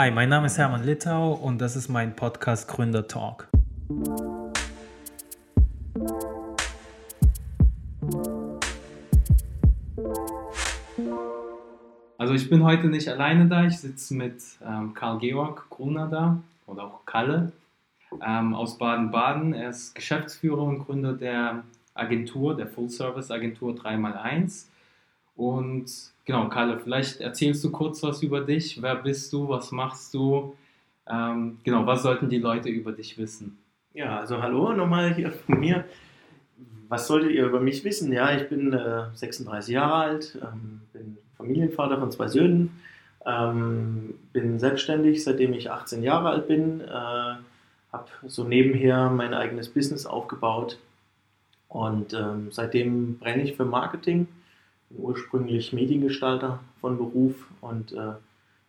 Hi, mein Name ist Hermann Littau und das ist mein Podcast Gründer Talk. Also ich bin heute nicht alleine da, ich sitze mit ähm, Karl Georg Gruner da oder auch Kalle ähm, aus Baden-Baden. Er ist Geschäftsführer und Gründer der Agentur, der Full-Service-Agentur 3x1. Und genau, Kalle, vielleicht erzählst du kurz was über dich. Wer bist du? Was machst du? Ähm, genau, was sollten die Leute über dich wissen? Ja, also hallo nochmal hier von mir. Was solltet ihr über mich wissen? Ja, ich bin äh, 36 Jahre alt, ähm, bin Familienvater von zwei Söhnen, ähm, bin selbstständig, seitdem ich 18 Jahre alt bin, äh, habe so nebenher mein eigenes Business aufgebaut und ähm, seitdem brenne ich für Marketing, ursprünglich Mediengestalter von Beruf und äh,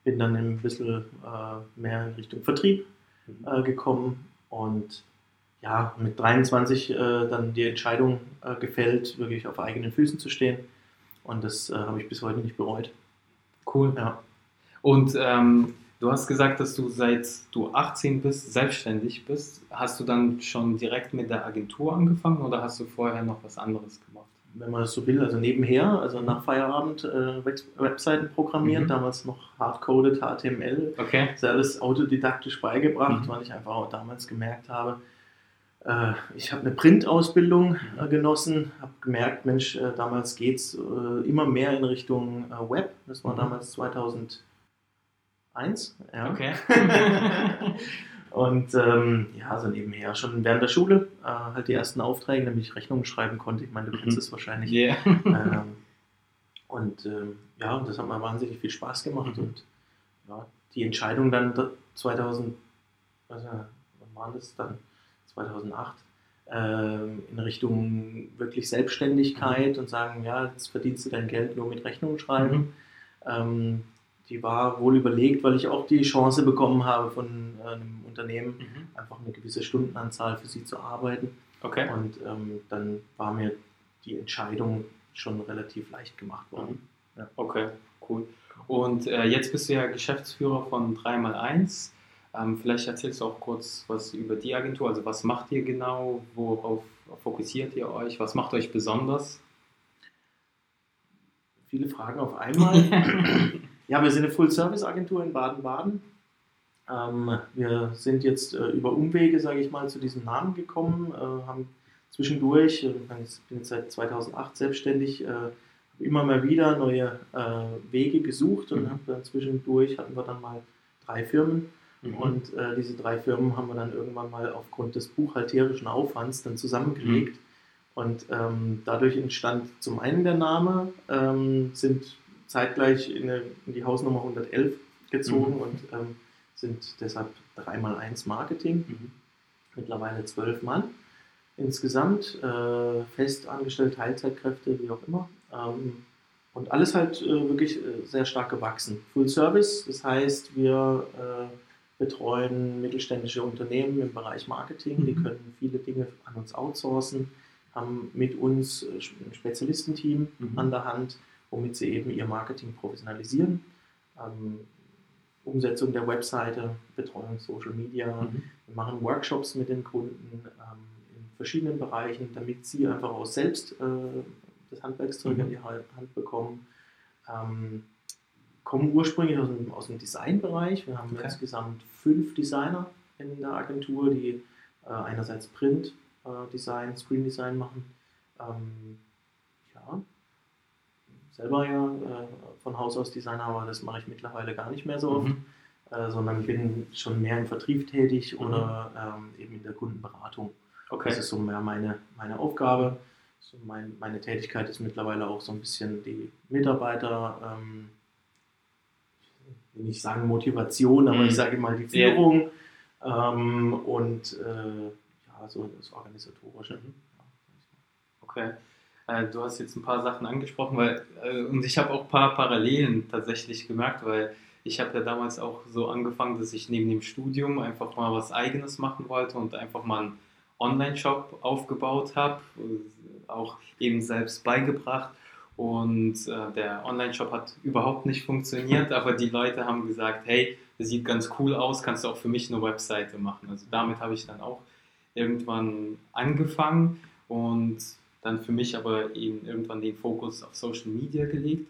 bin dann ein bisschen äh, mehr in Richtung Vertrieb mhm. äh, gekommen und ja, mit 23 äh, dann die Entscheidung äh, gefällt, wirklich auf eigenen Füßen zu stehen. Und das äh, habe ich bis heute nicht bereut. Cool. Ja. Und ähm, du hast gesagt, dass du seit du 18 bist, selbstständig bist. Hast du dann schon direkt mit der Agentur angefangen oder hast du vorher noch was anderes gemacht? Wenn man das so will, also nebenher, also nach Feierabend äh, Webseiten programmiert, mhm. damals noch hardcoded HTML. Okay. Das ist alles autodidaktisch beigebracht, mhm. weil ich einfach auch damals gemerkt habe, äh, ich habe eine Printausbildung äh, genossen, habe gemerkt, Mensch, äh, damals geht es immer mehr in Richtung Web. Das war mhm. damals 2001. Ja. Okay. Und ähm, ja, so nebenher schon während der Schule äh, halt die ersten Aufträge, damit ich Rechnungen schreiben konnte. Ich meine, du kennst mhm. es wahrscheinlich. Yeah. ähm, und ähm, ja, das hat mir wahnsinnig viel Spaß gemacht. Mhm. Und ja, die Entscheidung dann 2000, was war das dann? 2008 ähm, in Richtung wirklich Selbstständigkeit mhm. und sagen, ja, jetzt verdienst du dein Geld nur mit Rechnungen schreiben. Mhm. Die war wohl überlegt, weil ich auch die Chance bekommen habe von äh, einem Unternehmen, mhm. einfach eine gewisse Stundenanzahl für sie zu arbeiten. Okay. Und ähm, dann war mir die Entscheidung schon relativ leicht gemacht worden. Mhm. Ja. Okay, cool. Und äh, jetzt bist du ja Geschäftsführer von 3x1. Ähm, vielleicht erzählst du auch kurz was über die Agentur. Also was macht ihr genau? Worauf fokussiert ihr euch? Was macht euch besonders? Viele Fragen auf einmal. ja, wir sind eine Full-Service-Agentur in Baden-Baden. Ähm, wir sind jetzt äh, über Umwege, sage ich mal, zu diesem Namen gekommen, äh, haben zwischendurch, äh, ich bin jetzt seit 2008 selbstständig, äh, immer mal wieder neue äh, Wege gesucht und mhm. dann zwischendurch hatten wir dann mal drei Firmen Mhm. Und äh, diese drei Firmen haben wir dann irgendwann mal aufgrund des buchhalterischen Aufwands dann zusammengelegt. Mhm. Und ähm, dadurch entstand zum einen der Name, ähm, sind zeitgleich in, eine, in, die Hausnummer 111 gezogen mhm. und ähm, sind deshalb 3x1 Marketing. Mhm. Mittlerweile zwölf Mann insgesamt, äh, fest angestellt, Teilzeitkräfte, wie auch immer. Ähm, und alles halt äh, wirklich äh, sehr stark gewachsen. Full Service, das heißt, wir äh, betreuen mittelständische Unternehmen im Bereich Marketing. Mhm. Die können viele Dinge an uns outsourcen, haben mit uns äh, ein Spezialistenteam mhm. an der Hand, womit sie eben ihr Marketing professionalisieren. Ähm, Umsetzung der Webseite, Betreuung Social Media. Mhm. Wir machen Workshops mit den Kunden ähm, in verschiedenen Bereichen, damit sie einfach auch selbst äh, das Handwerkszeug mhm. in die Hand bekommen. Ähm, kommen ursprünglich aus dem, aus dem Designbereich. Wir haben okay. insgesamt fünf Designer in der Agentur, die äh, einerseits Print, äh, Design, Screen Design machen. Ähm, ja, selber ja äh, von Haus aus Designer, aber das mache ich mittlerweile gar nicht mehr so oft, mhm. Äh, sondern bin schon mehr im Vertrieb tätig mhm. oder ähm, eben in der Kundenberatung. Okay. Das ist so mehr meine, meine Aufgabe. So mein, meine Tätigkeit ist mittlerweile auch so ein bisschen die Mitarbeiter. Ähm, will nicht sagen Motivation, aber ich mhm. sage mal die Führung yeah. ähm, und äh, ja, so das Organisatorische. Mhm. Okay. Äh, du hast jetzt ein paar Sachen angesprochen, weil, äh, und ich habe auch ein paar Parallelen tatsächlich gemerkt, weil ich habe ja damals auch so angefangen, dass ich neben dem Studium einfach mal was Eigenes machen wollte und einfach mal einen Online-Shop aufgebaut habe, auch eben selbst beigebracht. Und äh, der Online-Shop hat überhaupt nicht funktioniert, aber die Leute haben gesagt, hey, das sieht ganz cool aus, kannst du auch für mich eine Webseite machen. Also damit habe ich dann auch irgendwann angefangen und dann für mich aber eben irgendwann den Fokus auf Social Media gelegt.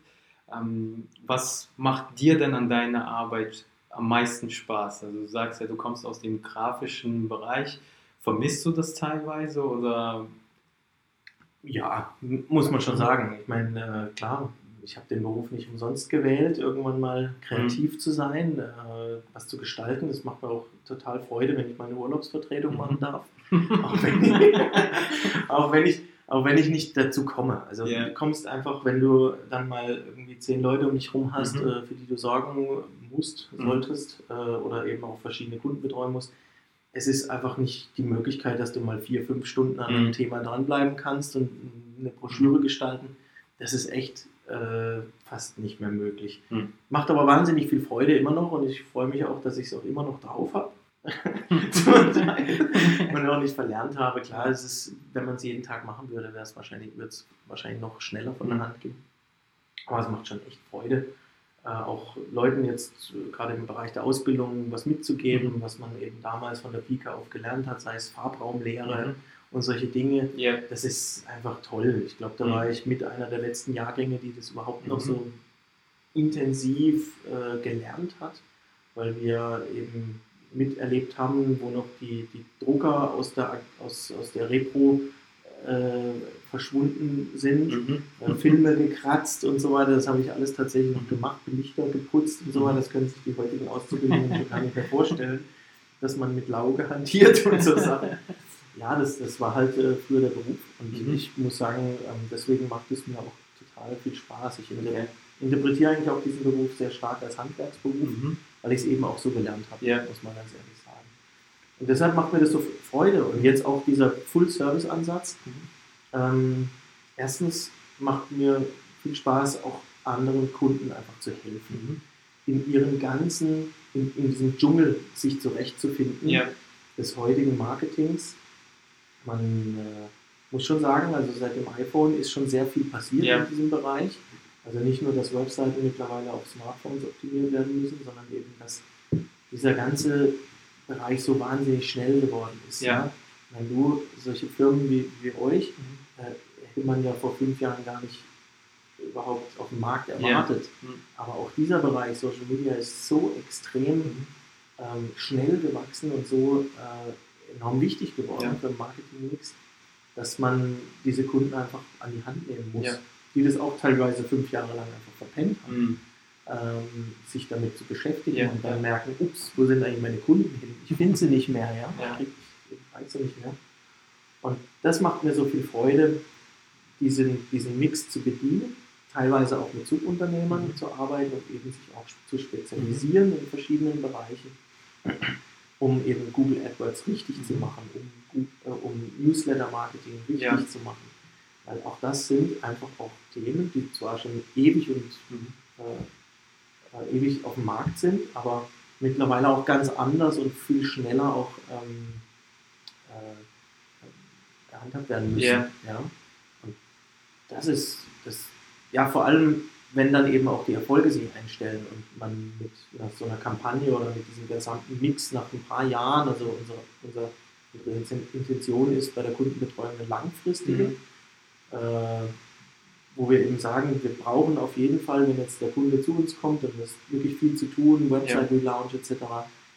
Ähm, was macht dir denn an deiner Arbeit am meisten Spaß? Also du sagst ja, du kommst aus dem grafischen Bereich. Vermisst du das teilweise oder? Ja, muss man schon sagen. Ich meine, äh, klar, ich habe den Beruf nicht umsonst gewählt, irgendwann mal kreativ mhm. zu sein, äh, was zu gestalten. Das macht mir auch total Freude, wenn ich meine Urlaubsvertretung mhm. machen darf. auch, wenn ich, auch, wenn ich, auch wenn ich nicht dazu komme. Also yeah. du kommst einfach, wenn du dann mal irgendwie zehn Leute um dich rum hast, mhm. äh, für die du sorgen musst, mhm. solltest äh, oder eben auch verschiedene Kunden betreuen musst. Es ist einfach nicht die Möglichkeit, dass du mal vier, fünf Stunden an einem mhm. Thema dranbleiben kannst und eine Broschüre gestalten. Das ist echt äh, fast nicht mehr möglich. Mhm. Macht aber wahnsinnig viel Freude immer noch und ich freue mich auch, dass ich es auch immer noch drauf habe. Und auch nicht verlernt habe. Klar, es ist, wenn man es jeden Tag machen würde, wäre es wahrscheinlich, würde es wahrscheinlich noch schneller von der mhm. Hand gehen. Aber es macht schon echt Freude, äh, auch Leuten jetzt äh, gerade im Bereich der Ausbildung was mitzugeben, mhm. was man eben damals von der Pika auf gelernt hat, sei es Farbraumlehre mhm. und solche Dinge. Yeah. Das ist einfach toll. Ich glaube, da mhm. war ich mit einer der letzten Jahrgänge, die das überhaupt noch so mhm. intensiv äh, gelernt hat, weil wir eben miterlebt haben, wo noch die, die Drucker aus der, aus, aus der Repro äh, verschwunden sind, mhm. äh, Filme gekratzt und so weiter. Das habe ich alles tatsächlich noch gemacht, Lichter geputzt und so weiter. Das können sich die heutigen Auszubildenden schon gar nicht mehr vorstellen, dass man mit Lauge hantiert und so Sachen. Ja, das, das war halt äh, früher der Beruf. Und mhm. ich muss sagen, ähm, deswegen macht es mir auch total viel Spaß. Ich interpretiere eigentlich auch diesen Beruf sehr stark als Handwerksberuf. Mhm weil ich es eben auch so gelernt habe, ja. muss man ganz ehrlich sagen. Und deshalb macht mir das so Freude. Und jetzt auch dieser Full-Service-Ansatz. Mhm. Ähm, erstens macht mir viel Spaß, auch anderen Kunden einfach zu helfen, mhm. in ihren ganzen, in, in, diesem Dschungel sich zurechtzufinden ja. des heutigen Marketings. Man äh, muss schon sagen, also seit dem iPhone ist schon sehr viel passiert ja. in diesem Bereich. Also nicht nur, dass Webseiten mittlerweile auf Smartphones optimiert werden müssen, sondern eben, dass dieser ganze Bereich so wahnsinnig schnell geworden ist. Ja. ja? Wenn du solche Firmen wie, wie euch, mhm. äh, hätte man ja vor fünf Jahren gar nicht überhaupt auf dem Markt erwartet. Ja. Mhm. Aber auch dieser Bereich Social Media ist so extrem mhm. ähm, schnell gewachsen und so äh, enorm wichtig geworden ja. für den Marketing-Mix, dass man diese Kunden einfach an die Hand nehmen muss. Ja die das auch teilweise fünf Jahre lang einfach verpennt haben, mhm. ähm, sich damit zu beschäftigen ja, und dann merken, ups, wo sind eigentlich meine Kunden hin? Ich finde sie nicht mehr, ja, ja. ich, weiß sie nicht mehr. Und das macht mir so viel Freude, diesen, diesen Mix zu bedienen, teilweise auch mit Subunternehmern mhm. zu arbeiten und eben sich auch zu spezialisieren mhm. in verschiedenen Bereichen, um eben Google AdWords richtig mhm. zu machen, um, äh, um Newsletter-Marketing richtig ja. zu machen weil auch das sind einfach auch Themen, die zwar schon ewig und mhm. äh, ewig auf dem Markt sind, aber mittlerweile auch ganz anders und viel schneller auch ähm, äh, gehandhabt werden müssen. Yeah. Ja? Und das ist das, ja vor allem, wenn dann eben auch die Erfolge sich einstellen und man mit ja, so einer Kampagne oder mit diesem gesamten Mix nach ein paar Jahren, also unser, unser, unsere Intention ist bei der Kundenbetreuung eine langfristige. Mhm wo wir eben sagen, wir brauchen auf jeden Fall, wenn jetzt der Kunde zu uns kommt und es wirklich viel zu tun, Website Relaunch etc.,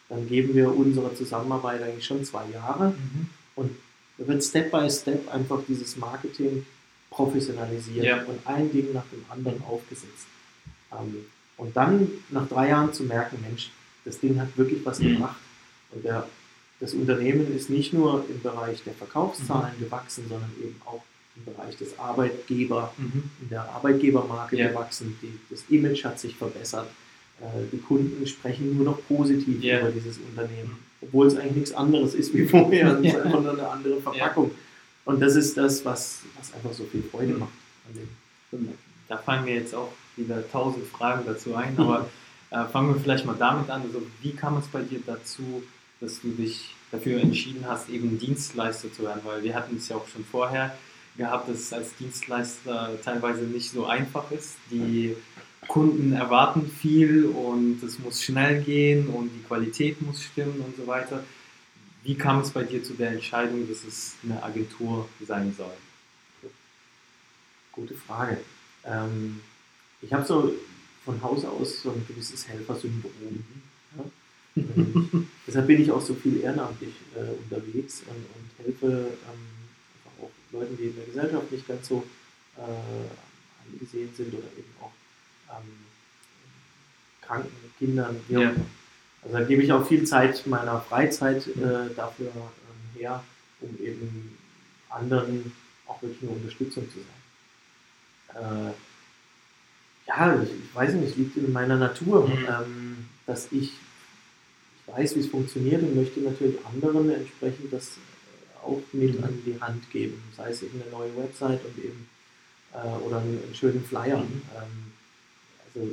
dann geben wir unsere Zusammenarbeit eigentlich schon zwei Jahre mhm. und da wird Step by Step einfach dieses Marketing professionalisiert ja. und ein Ding nach dem anderen aufgesetzt. Ähm, und dann nach drei Jahren zu merken, Mensch, das Ding hat wirklich was mhm. gebracht. Und der, das Unternehmen ist nicht nur im Bereich der Verkaufszahlen mhm. gewachsen, sondern eben auch im Bereich des Arbeitgeber, mhm. in der Arbeitgebermarke ja. gewachsen. Die, das Image hat sich verbessert. Äh, die Kunden sprechen nur noch positiv ja. über dieses Unternehmen, obwohl es eigentlich nichts anderes ist wie vorher. Es ja. ist einfach nur eine andere Verpackung. Und das ist das, was, was einfach so viel Freude mhm. macht. Da fangen wir jetzt auch wieder tausend Fragen dazu ein, aber äh, fangen wir vielleicht mal damit an. Also, wie kam es bei dir dazu, dass du dich dafür entschieden hast, eben Dienstleister zu werden? Weil wir hatten es ja auch schon vorher gehabt, dass es als Dienstleister teilweise nicht so einfach ist, die Kunden erwarten viel und es muss schnell gehen und die Qualität muss stimmen und so weiter. Wie kam es bei dir zu der Entscheidung, dass es eine Agentur sein soll? Gute Frage. Ähm, ich habe so von Haus aus so ein gewisses Helfersyndrom. Ja? deshalb bin ich auch so viel ehrenamtlich äh, unterwegs und, und helfe ähm, Leuten, die in der Gesellschaft nicht ganz so äh, angesehen sind oder eben auch ähm, kranken Kindern. Ja. Also da gebe ich auch viel Zeit meiner Freizeit äh, dafür ähm, her, um eben anderen auch wirklich eine Unterstützung zu sein. Äh, ja, ich, ich, weiß nicht, es liegt in meiner Natur, mhm. ähm, dass ich, ich weiß, wie es funktioniert und möchte natürlich anderen entsprechend das auch mit mhm. an die Hand geben. Sei es eben eine neue Website und eben äh, oder einen, einen, schönen Flyer. Mhm. Ähm, also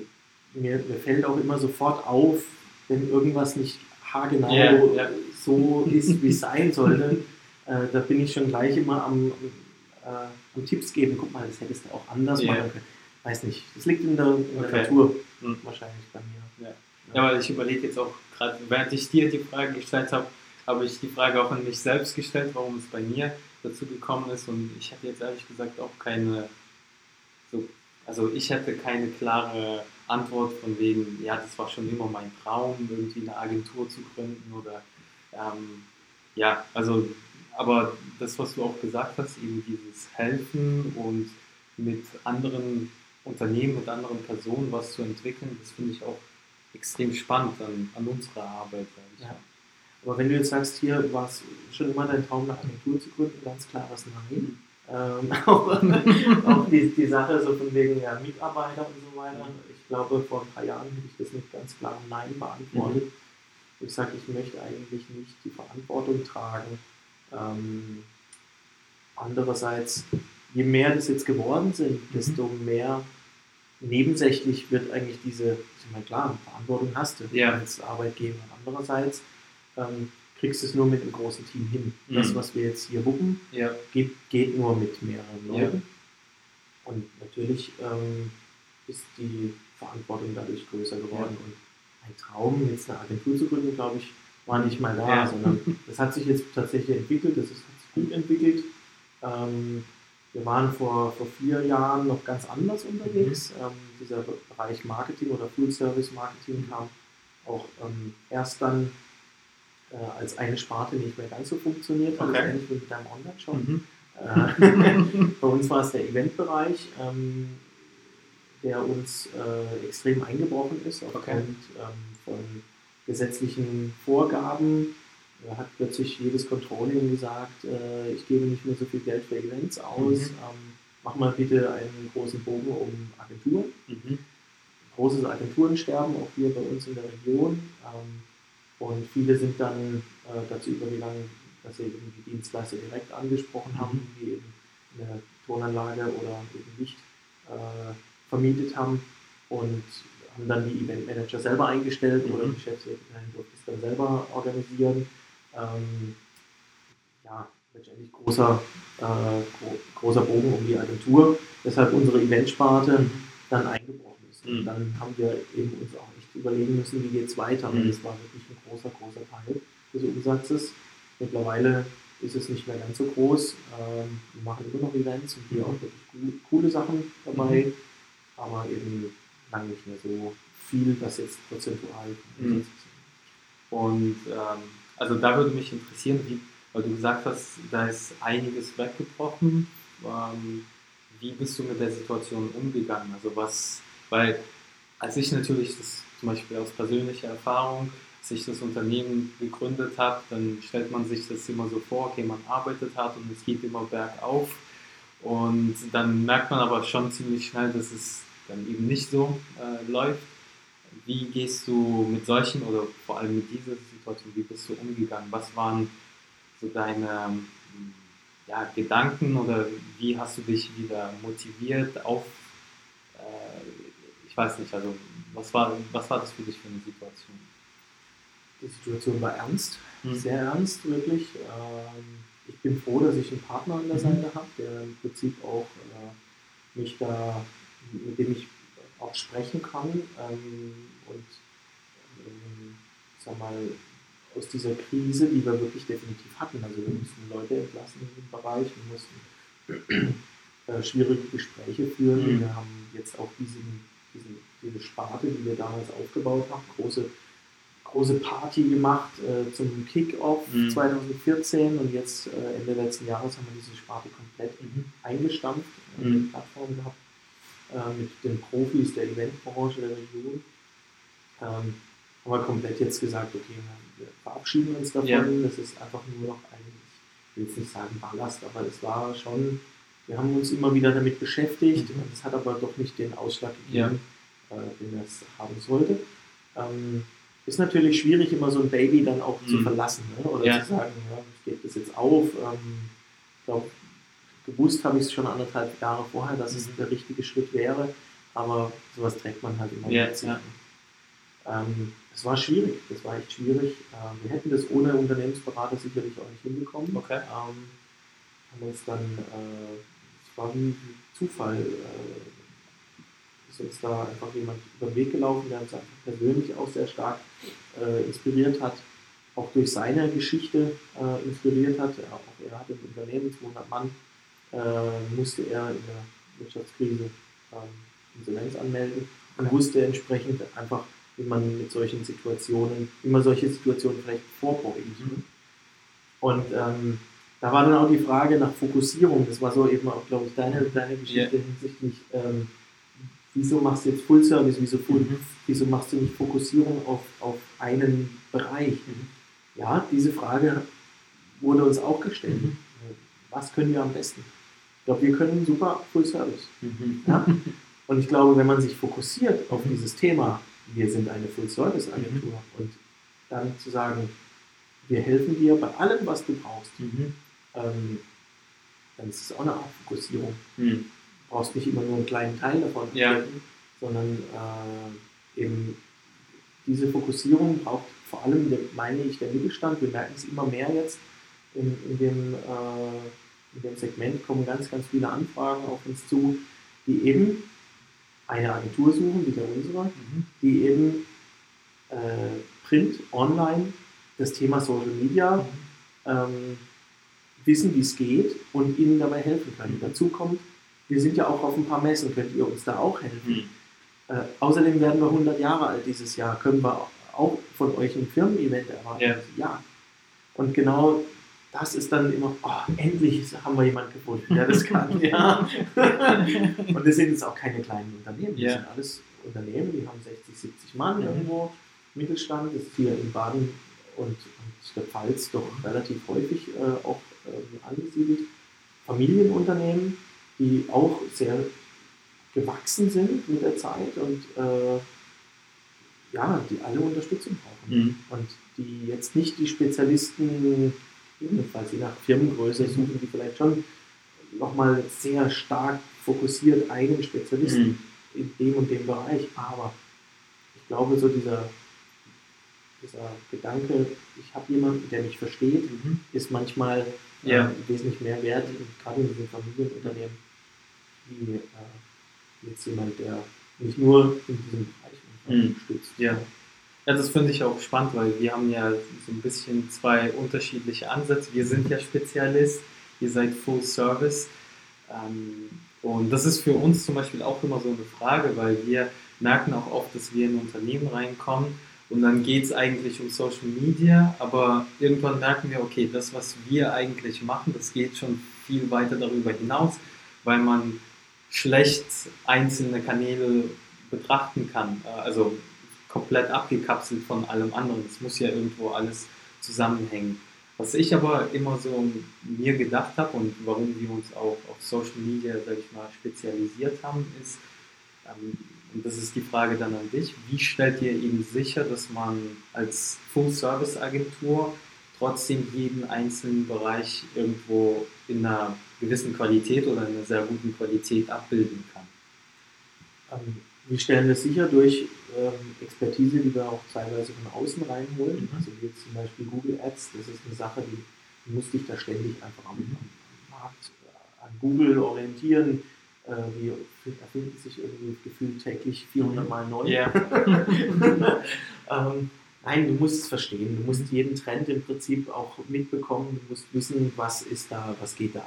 mir, mir fällt auch immer sofort auf, wenn irgendwas nicht haargenau yeah, yeah. so ist, wie es sein sollte, äh, da bin ich schon gleich immer am, äh, am Tipps geben. Guck mal, das hättest du auch anders yeah. machen können. Weiß nicht, das liegt in der, in der okay. Natur hm. wahrscheinlich bei mir. Ja, ja weil ich überlege jetzt auch gerade, während ich dir die Frage gestellt habe, habe ich die Frage auch an mich selbst gestellt, warum es bei mir dazu gekommen ist. Und ich hätte jetzt ehrlich gesagt auch keine, so, also ich hätte keine klare Antwort von wegen, ja, das war schon immer mein Traum, irgendwie eine Agentur zu gründen oder ähm, ja, also, aber das, was du auch gesagt hast, eben dieses Helfen und mit anderen Unternehmen, mit anderen Personen was zu entwickeln, das finde ich auch extrem spannend an, an unserer Arbeit. Ja. Aber wenn du jetzt sagst, hier war es schon immer dein Traum, eine Agentur zu gründen, ganz klares Nein. Ähm, auch, auch die, die Sache so von wegen ja, Mitarbeiter und so weiter. Ich glaube, vor ein paar Jahren hätte ich das mit ganz klarem Nein beantwortet. Mhm. Ich sage, ich möchte eigentlich nicht die Verantwortung tragen. Ähm, andererseits, je mehr das jetzt geworden sind, mhm. desto mehr nebensächlich wird eigentlich diese, ich meine, klar, Verantwortung hast du ja. als Arbeitgeber. Andererseits ähm, kriegst du es nur mit einem großen Team hin. Mhm. Das, was wir jetzt hier wuppen, ja. geht, geht, nur mit mehreren Leuten. Ja. Und natürlich ähm, ist die Verantwortung dadurch größer geworden. Ja. Und ein Traum, jetzt eine Agentur zu gründen, glaube ich, war nicht mal da, sondern das hat sich jetzt tatsächlich entwickelt, das ist, hat sich gut entwickelt. Ähm, wir waren vor, vor vier Jahren noch ganz anders unterwegs. Mhm. Ähm, dieser Bereich Marketing oder Full Service Marketing kam auch ähm, erst dann äh, als eine Sparte nicht mehr ganz so funktioniert hat, okay. ähnlich wie mit deinem Online-Shop. Mhm. Äh, bei uns war es der Eventbereich, ähm, der uns äh, extrem eingebrochen ist aufgrund okay. ähm, von gesetzlichen Vorgaben. Da hat plötzlich jedes Controlling gesagt, äh, ich gebe nicht mehr so viel Geld für Events aus, mhm. ähm, mach mal bitte einen großen Bogen um Agenturen. Mhm. Großes Agenturensterben, auch hier bei uns in der Region. Ähm, und viele sind dann äh, dazu übergegangen, dass sie eben die Dienstleister direkt angesprochen haben, mhm. die eben eine Tonanlage oder eben Licht äh, vermietet haben und haben dann die Eventmanager selber eingestellt mhm. oder die Geschäftsführer durften es dann selber organisieren. Ähm, ja, letztendlich großer, äh, gro großer Bogen um die Agentur, weshalb unsere Eventsparte mhm. dann eingebrochen ist. Und mhm. dann haben wir eben uns auch überlegen müssen, wie geht es weiter. Mhm. das war wirklich ein großer, großer Teil des Umsatzes. Mittlerweile ist es nicht mehr ganz so groß. Ähm, wir machen immer noch Events und hier auch wirklich coole Sachen dabei, mhm. aber eben lange nicht mehr so viel, das jetzt prozentual mhm. Und ähm, also da würde mich interessieren, wie, weil du gesagt hast, da ist einiges weggebrochen. Ähm, wie bist du mit der Situation umgegangen? Also was, weil als ich natürlich das zum Beispiel aus persönlicher Erfahrung, sich das Unternehmen gegründet hat, dann stellt man sich das immer so vor, okay, man arbeitet hart und es geht immer bergauf. Und dann merkt man aber schon ziemlich schnell, dass es dann eben nicht so äh, läuft. Wie gehst du mit solchen oder vor allem mit dieser Situation, wie bist du umgegangen? Was waren so deine ja, Gedanken oder wie hast du dich wieder motiviert auf, ich weiß nicht, also was war, was war das für dich für eine Situation? Die Situation war ernst, mhm. sehr ernst, wirklich. Ähm, ich bin froh, dass ich einen Partner an der mhm. Seite habe, der im Prinzip auch äh, mich da, mit dem ich auch sprechen kann ähm, und ähm, sag mal, aus dieser Krise, die wir wirklich definitiv hatten. Also wir mussten Leute entlassen in dem Bereich, wir mussten äh, schwierige Gespräche führen. Mhm. Wir haben jetzt auch diesen, diesen, diese Sparte, die wir damals aufgebaut haben, große, große Party gemacht äh, zum Kick-Off mhm. 2014 und jetzt äh, Ende letzten Jahres haben wir diese Sparte komplett mhm. eingestampft, äh, mhm. eine Plattform gehabt äh, mit den Profis der Eventbranche der Region. Ähm, haben wir komplett jetzt gesagt, okay, wir verabschieden uns davon. Ja. Das ist einfach nur noch eigentlich, ich will jetzt nicht sagen Ballast, aber es war schon, wir haben uns immer wieder damit beschäftigt. Mhm. Es hat aber doch nicht den Ausschlag gegeben, ja. äh, den es haben sollte. Ähm, ist natürlich schwierig, immer so ein Baby dann auch mhm. zu verlassen ne? oder ja. zu sagen, ja, ich gebe das jetzt auf. Ähm, ich glaube, gewusst habe ich es schon anderthalb Jahre vorher, dass mhm. es der richtige Schritt wäre, aber sowas trägt man halt immer ja, mit sich. Ja. Ähm, es war schwierig, das war echt schwierig. Ähm, wir hätten das ohne Unternehmensberater sicherlich auch nicht hinbekommen. Okay. Ähm, haben uns dann, äh, war wie Zufall, äh, ist uns da einfach jemand über den Weg gelaufen, der uns einfach persönlich auch sehr stark äh, inspiriert hat, auch durch seine Geschichte äh, inspiriert hat. Auch er hat ein Unternehmen, 200 Mann, äh, musste er in der Wirtschaftskrise ähm, Insolvenz anmelden und wusste entsprechend einfach, wie man mit solchen Situationen, wie man solche Situationen vielleicht vorbeugen Mhm. Und ähm, da war dann auch die Frage nach Fokussierung. Das war so eben auch, glaube ich, deine, deine Geschichte yeah. hinsichtlich, ähm, wieso machst du jetzt Full Service, wieso, full, mhm. wieso machst du nicht Fokussierung auf, auf einen Bereich? Mhm. Ja, diese Frage wurde uns auch gestellt. Mhm. Was können wir am besten? Ich glaube, wir können super Full Service. Mhm. Ja? Und ich glaube, wenn man sich fokussiert auf mhm. dieses Thema, wir sind eine Full-Service-Agentur. Mhm. Und dann zu sagen, wir helfen dir bei allem, was du brauchst, mhm. Ähm, dann ist es auch eine Art Fokussierung. Mhm. Du brauchst nicht immer nur einen kleinen Teil davon, ja. Halten, sondern äh, eben diese Fokussierung braucht vor allem, meine ich, der Mittelstand. Wir merken es immer mehr jetzt in, in, dem, äh, in dem Segment, kommen ganz, ganz viele Anfragen auf uns zu, die eben eine Agentur suchen, wie der unsere, mhm. die eben äh, Print, Online, das Thema Social Media mhm. ähm, wissen, wie es geht und ihnen dabei helfen können. Mhm. Dazu kommt, wir sind ja auch auf ein paar Messen, könnt ihr uns da auch helfen. Mhm. Äh, außerdem werden wir 100 Jahre alt dieses Jahr, können wir auch von euch ein Firmen-Event erwarten. Ja. ja. Und genau das ist dann immer, oh, endlich haben wir jemanden gefunden, der das kann. ja. Und das sind jetzt auch keine kleinen Unternehmen, das yeah. sind alles Unternehmen, die haben 60, 70 Mann irgendwo, Mittelstand, das ist hier in Baden und, und der Pfalz doch relativ häufig äh, auch angesiedelt. Familienunternehmen, die auch sehr gewachsen sind mit der Zeit und äh, ja, die alle Unterstützung brauchen. Mhm. Und die jetzt nicht die Spezialisten jedenfalls je nach Firmengröße suchen die vielleicht schon nochmal sehr stark fokussiert einen Spezialisten mhm. in dem und dem Bereich. Aber ich glaube, so dieser, dieser Gedanke, ich habe jemanden, der mich versteht, mhm. ist manchmal ja. äh, wesentlich mehr wert, gerade in diesen Familienunternehmen, wie äh, jetzt jemand, der mich nur in diesem Bereich mhm. unterstützt. Ja. Ja, das finde ich auch spannend, weil wir haben ja so ein bisschen zwei unterschiedliche Ansätze. Wir sind ja Spezialist, ihr seid Full Service. Ähm, und das ist für uns zum Beispiel auch immer so eine Frage, weil wir merken auch oft, dass wir in ein Unternehmen reinkommen und dann geht es eigentlich um Social Media, aber irgendwann merken wir, okay, das, was wir eigentlich machen, das geht schon viel weiter darüber hinaus, weil man schlecht einzelne Kanäle betrachten kann. Äh, also komplett abgekapselt von allem anderen. Es muss ja irgendwo alles zusammenhängen. Was ich aber immer so mir gedacht habe und warum wir uns auch auf Social Media, sag ich mal, spezialisiert haben, ist, ähm, und das ist die Frage dann an dich, wie stellt ihr eben sicher, dass man als Full-Service-Agentur trotzdem jeden einzelnen Bereich irgendwo in einer gewissen Qualität oder in einer sehr guten Qualität abbilden kann? Ähm, wir stellen das sicher durch ähm, Expertise, die wir auch teilweise von außen reinholen. Mhm. Also wie jetzt zum Beispiel Google Ads, das ist eine Sache, die, die musst dich da ständig einfach am, am Markt, äh, an Google orientieren. Wir erfinden sich irgendwie gefühlt täglich 400 Mal neu. Ja. ähm, nein, du musst es verstehen. Du musst jeden Trend im Prinzip auch mitbekommen. Du musst wissen, was ist da, was geht da.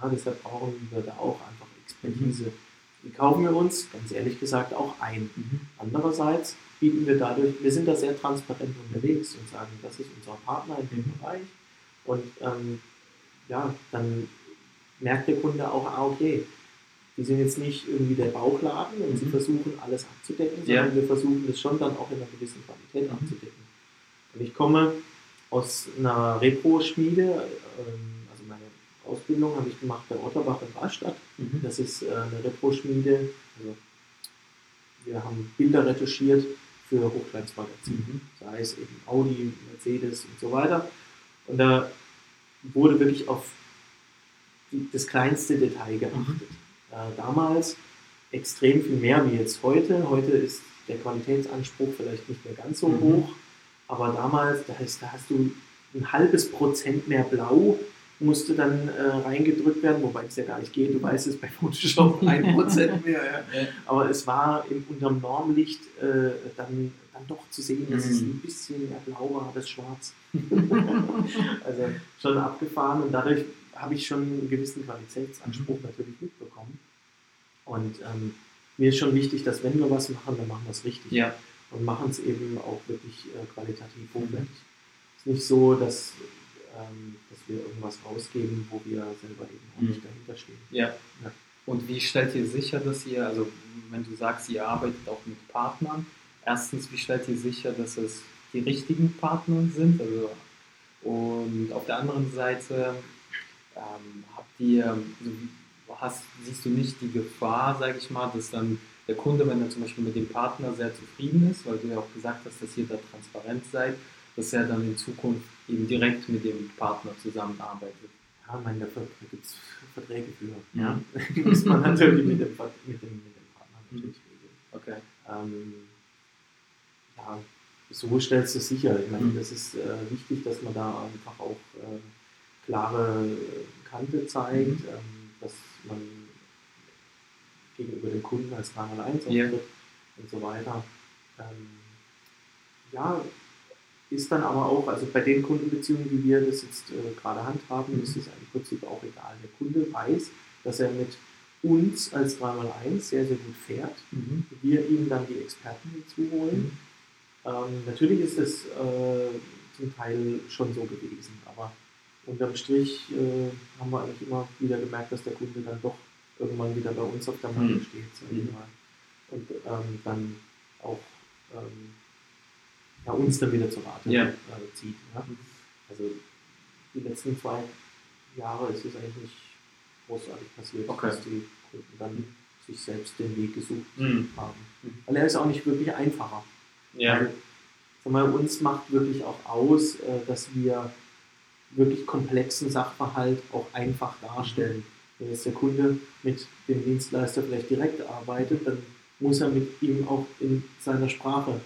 Ja, deshalb brauchen wir da auch einfach Expertise. Die kaufen wir uns, ganz ehrlich gesagt, auch ein. Mhm. Andererseits bieten wir dadurch, wir sind da sehr transparent unterwegs und sagen, das ist unser Partner in dem Bereich. Und ähm, ja, dann merkt der Kunde auch, ah, okay, wir sind jetzt nicht irgendwie der Bauchladen und sie Mhm. versuchen alles abzudecken, Ja. sondern wir versuchen das schon dann auch in einer gewissen Qualität Mhm. abzudecken. Und ich komme aus einer Repro-Schmiede, ähm, also meine Ausbildung habe ich gemacht bei Otterbach in Rastatt. Mhm. Das ist äh, eine Retro-Schmiede. Also wir haben Bilder retuschiert für Hochglanzmagazine, Mhm. sei es eben Audi, Mercedes und so weiter. Und da wurde wirklich auf das kleinste Detail geachtet. Äh, damals extrem viel mehr wie jetzt heute. Heute ist der Qualitätsanspruch vielleicht nicht mehr ganz so Mhm. hoch, aber damals, da hast, da hast du ein halbes Prozent mehr Blau musste dann äh, reingedrückt werden, wobei es ja gar nicht geht, du weißt es bei Photoshop ein Prozent mehr. Ja. Ja. Aber es war im, unterm Normlicht äh, dann, dann doch zu sehen, dass es Mhm. ein bisschen mehr blau war, das Schwarz. also schon abgefahren und dadurch habe ich schon einen gewissen Qualitätsanspruch natürlich mitbekommen. Und ähm, mir ist schon wichtig, dass wenn wir was machen, dann machen wir es richtig Ja. und machen es eben auch wirklich äh, qualitativ hochwertig. Es ist nicht so, dass, ähm, dass wir irgendwas rausgeben, wo wir selber eben auch Mhm. nicht dahinter stehen. Ja. Ja. Und wie stellt ihr sicher, dass ihr, also wenn du sagst, ihr arbeitet auch mit Partnern, erstens, wie stellt ihr sicher, dass es die richtigen Partner sind? Also, und auf der anderen Seite, ähm, habt ihr, also, wie- hast, siehst du nicht die Gefahr, sage ich mal, dass dann der Kunde, wenn er zum Beispiel mit dem Partner sehr zufrieden ist, weil du ja auch gesagt hast, dass ihr da transparent seid, dass er dann in Zukunft eben direkt mit dem Partner zusammenarbeitet? Ja, ich meine, dafür gibt es Verträge für. Ja. Ja. muss man natürlich mit dem, mit dem, mit dem Partner natürlich regeln. Okay. Ähm, ja, so stellst du es sicher. Ich meine, Mhm. das ist äh, wichtig, dass man da einfach auch äh, klare Kante zeigt, Mhm. ähm, dass man gegenüber dem Kunden als 3x1 Ja. auftritt und so weiter. Ähm, ja, ist dann aber auch, also bei den Kundenbeziehungen, wie wir das jetzt äh, gerade handhaben, Mhm. ist es im Prinzip auch egal. Der Kunde weiß, dass er mit uns als 3x1 sehr, sehr gut fährt Mhm. wir ihm dann die Experten hinzuholen. Ähm, natürlich ist es äh, zum Teil schon so gewesen, unterm Strich äh, haben wir eigentlich immer wieder gemerkt, dass der Kunde dann doch irgendwann wieder bei uns auf der Matte Mhm. steht, sag ich Mhm. mal. Und ähm, dann auch ähm, ja, uns dann wieder zur Rate Ja. äh, zieht. Ja? Also die letzten zwei Jahre ist es eigentlich nicht großartig passiert, Okay. dass die Kunden dann sich selbst den Weg gesucht Mhm. haben. Weil er ist auch nicht wirklich einfacher. Ja. Weil, mal, uns macht wirklich auch aus, äh, dass wir wirklich komplexen Sachverhalt auch einfach darstellen. Wenn jetzt der Kunde mit dem Dienstleister vielleicht direkt arbeitet, dann muss er mit ihm auch in seiner Sprache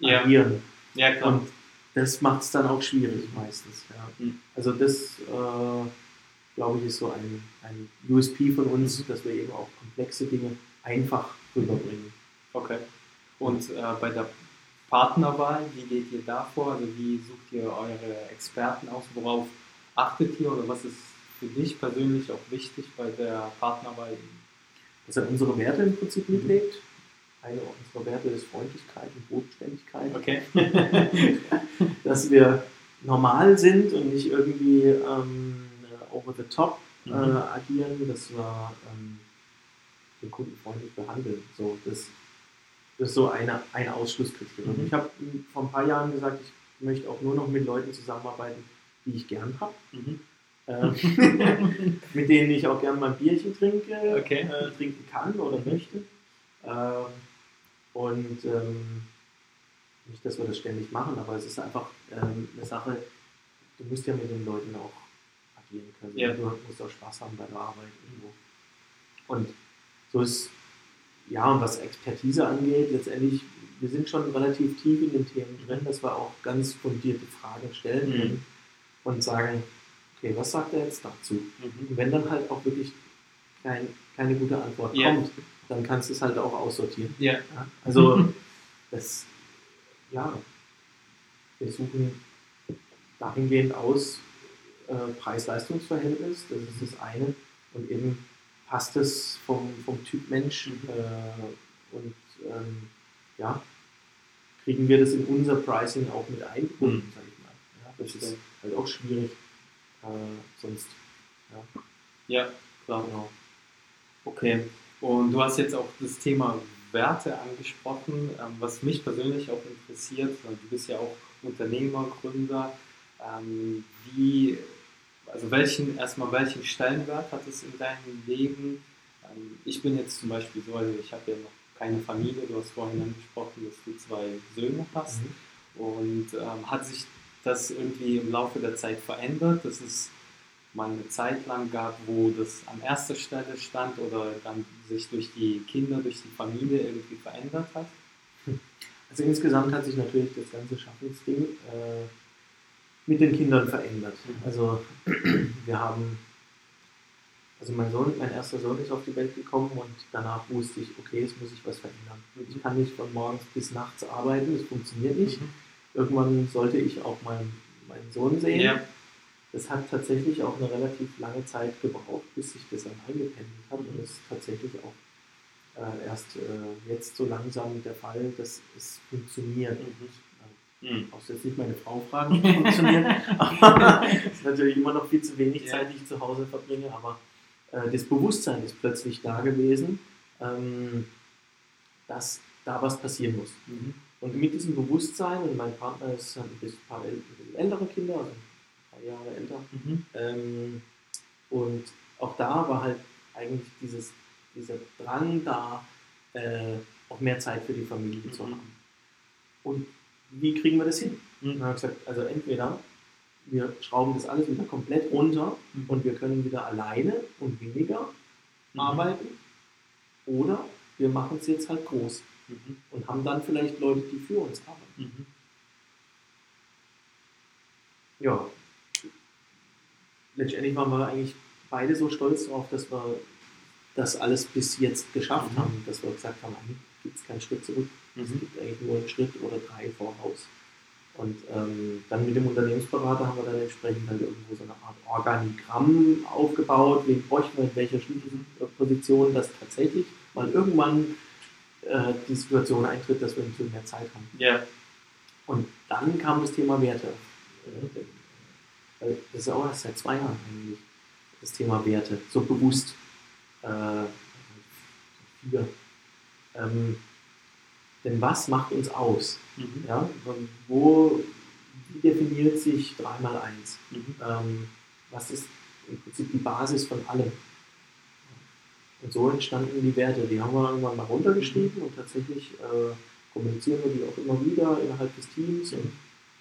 Ja. agieren. Ja, klar. Und das macht es dann auch schwierig meistens. Ja. Mhm. Also das, äh, glaube ich, ist so ein, ein USP von uns, Mhm. dass wir eben auch komplexe Dinge einfach rüberbringen. Okay. Und äh, bei der Partnerwahl, wie geht ihr da vor? Also wie sucht ihr eure Experten aus? Worauf achtet ihr oder was ist für dich persönlich auch wichtig bei der Partnerwahl? dass er unsere Werte im Prinzip Mhm. mitlebt. Eine unserer Werte ist Freundlichkeit und Bodenständigkeit. Okay. Dass wir normal sind und nicht irgendwie ähm, over the top äh, Mhm. agieren, dass wir ähm, den Kunden freundlich behandeln. So, das, das ist so eine, ein Ausschlusskriterium. Mhm. Ich habe vor ein paar Jahren gesagt, ich möchte auch nur noch mit Leuten zusammenarbeiten, die ich gern habe. Mhm. Ähm, mit denen ich auch gern mal ein Bierchen trinke, Okay. äh, trinken kann oder Mhm. möchte. Ähm, und ähm, nicht, dass wir das ständig machen, aber es ist einfach ähm, eine Sache, du musst ja mit den Leuten auch agieren können. Ja. Du musst auch Spaß haben bei der Arbeit irgendwo. Und so ist, ja, und was Expertise angeht, letztendlich, wir sind schon relativ tief in den Themen drin, dass wir auch ganz fundierte Fragen stellen Mhm. können und sagen, okay, was sagt er jetzt dazu? Mhm. Und wenn dann halt auch wirklich kein, keine gute Antwort Ja. kommt, dann kannst du es halt auch aussortieren. Ja. Ja? Also, das, ja, wir suchen dahingehend aus äh, Preis-Leistungs-Verhältnis, das ist das eine, und eben passt es vom, vom Typ Mensch äh, und ähm, ja, kriegen wir das in unser Pricing auch mit eingebunden, Mhm. sag ich mal. Ja, das ist halt auch schwierig, äh, sonst, ja, Ja, klar. genau. Okay. Und du hast jetzt auch das Thema Werte angesprochen, ähm, was mich persönlich auch interessiert. weil Du bist ja auch Unternehmer, Gründer. Ähm, wie, also welchen, erstmal welchen Stellenwert hat es in deinem Leben? Ähm, ich bin jetzt zum Beispiel so, also ich habe ja noch keine Familie, du hast vorhin angesprochen, dass du zwei Söhne hast. Mhm. Und ähm, hat sich das irgendwie im Laufe der Zeit verändert, dass es mal eine Zeit lang gab, wo das an erster Stelle stand oder dann sich durch die Kinder, durch die Familie irgendwie verändert hat? Also insgesamt hat sich natürlich das ganze Schaffensding äh, mit den Kindern verändert. Mhm. Also wir haben, also mein Sohn, mein erster Sohn ist auf die Welt gekommen und danach wusste ich, okay, es muss sich was verändern. Ich kann nicht von morgens bis nachts arbeiten, das funktioniert nicht. Irgendwann sollte ich auch meinen, meinen Sohn sehen. Ja. Das hat tatsächlich auch eine relativ lange Zeit gebraucht, bis sich das dann eingependelt hat. Und das ist tatsächlich auch äh, erst äh, jetzt so langsam der Fall, dass es funktioniert. Mhm. Auch jetzt nicht meine Frau fragen, wie funktioniert. es ist natürlich immer noch viel zu wenig. Zeit, die ich zu Hause verbringe. Aber äh, das Bewusstsein ist plötzlich da gewesen, ähm, dass da was passieren muss. Mhm. Und mit diesem Bewusstsein, und mein Partner ist hat ein bisschen, ein paar ältere Kinder, also ein paar Jahre älter, Mhm. ähm, und auch da war halt eigentlich dieses, dieser Drang da, äh, auch mehr Zeit für die Familie zu Mhm. haben. Und wie kriegen wir das hin? Und Mhm. dann habe ich gesagt, also entweder wir schrauben das alles wieder komplett runter Mhm. und wir können wieder alleine und weniger Mhm. arbeiten, oder wir machen es jetzt halt groß Mhm. und haben dann vielleicht Leute, die für uns arbeiten. Mhm. Ja. Letztendlich waren wir eigentlich beide so stolz darauf, dass wir das alles bis jetzt geschafft Mhm. haben, dass wir gesagt haben, eigentlich gibt es keinen Schritt zurück. Es Mhm. gibt eigentlich nur einen Schritt oder drei voraus. Und ähm, dann mit dem Unternehmensberater haben wir dann entsprechend halt irgendwo so eine Art Organigramm aufgebaut, wen bräuchten wir in welcher Schlüsselposition, dass tatsächlich mal irgendwann äh, die Situation eintritt, dass wir ein bisschen mehr Zeit haben. Ja. Und dann kam das Thema Werte. Äh, Das ist ja auch erst seit zwei Jahren eigentlich, das Thema Werte, so bewusst. Äh, vier. Ähm, denn was macht uns aus? Mhm. Ja? Wo, wie definiert sich 3x1? Mhm. Ähm, was ist im Prinzip die Basis von allem? Und so entstanden die Werte. Die haben wir irgendwann mal runtergeschrieben und tatsächlich äh, kommunizieren wir die auch immer wieder innerhalb des Teams und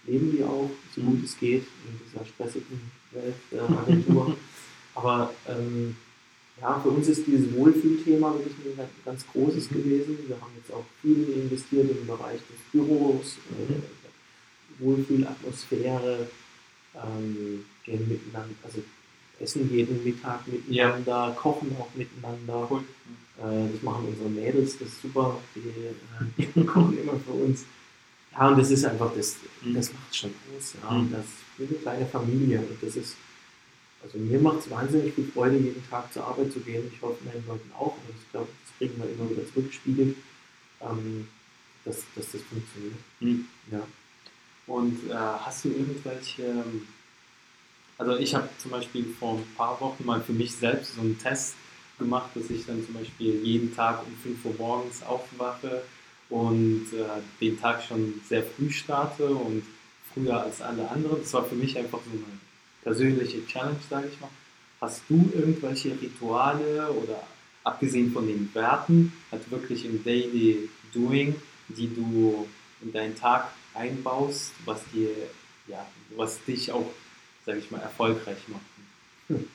leben die auch, so Mhm. gut es geht, in dieser stressigen Welt der Agentur. Aber ähm, ja, für uns ist dieses Wohlfühlthema wirklich ein ganz- großes Mhm. gewesen. Wir haben jetzt auch viel investiert im Bereich des Büros, äh, Mhm. Wohlfühlatmosphäre, ähm, gehen miteinander, also essen jeden Mittag miteinander, kochen auch miteinander. Cool. Äh, das machen unsere Mädels, das ist super. Die äh, kochen immer für uns. Ja, und das ist einfach, das, Mhm. das macht schon aus. Ja. Mhm. Und das ist eine kleine Familie. Und das ist, also mir macht es wahnsinnig viel Freude, jeden Tag zur Arbeit zu gehen. Ich hoffe, meinen Leuten auch. Und ich glaube, das kriegen wir immer wieder zurückgespiegelt, ähm, dass, dass das funktioniert. Mhm. Ja. Und äh, hast du irgendwelche, ähm, also ich habe zum Beispiel vor ein paar Wochen mal für mich selbst so einen Test gemacht, dass ich dann zum Beispiel jeden Tag um 5 Uhr morgens aufwache und äh, den Tag schon sehr früh starte und früher als alle anderen. Das war für mich einfach so eine persönliche Challenge, sage ich mal. Hast du irgendwelche Rituale oder abgesehen von den Werten, halt wirklich im Daily Doing, die du in deinen Tag einbaust, was dir, ja, was dich auch, sage ich mal, erfolgreich macht?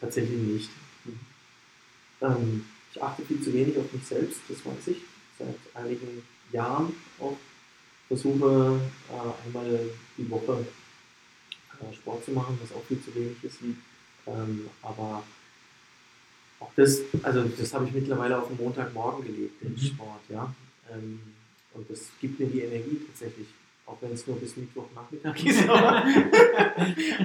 Tatsächlich nicht. Ähm, ich achte viel zu wenig auf mich selbst, das weiß ich. Seit einigen Jahren auch versuche äh, einmal die Woche äh, Sport zu machen, was auch viel zu wenig ist. Ähm, aber auch das, also das habe ich mittlerweile auf dem Montagmorgen gelebt, den Mhm. Sport, ja. Ähm, und das gibt mir die Energie tatsächlich, auch wenn es nur bis Mittwochnachmittag ist. Aber,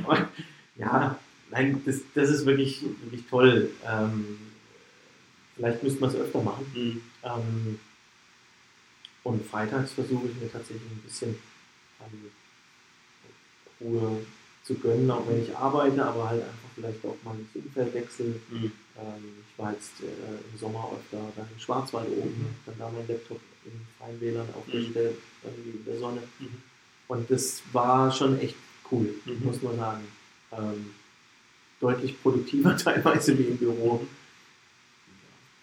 aber ja, nein, das, das ist wirklich, wirklich toll. Ähm, vielleicht müsste man es öfter machen. Mhm. Und freitags versuche ich mir tatsächlich ein bisschen ähm, Ruhe zu gönnen, auch wenn ich arbeite, aber halt einfach vielleicht auch mal das Umfeld wechseln. Mhm. Ähm, ich war jetzt äh, im Sommer öfter dann im Schwarzwald oben, Mhm. dann da mein Laptop in freien WLAN Mhm. aufgestellt, irgendwie in der Sonne. Mhm. Und das war schon echt cool, Mhm. muss man sagen. Ähm, deutlich produktiver teilweise wie im Büro.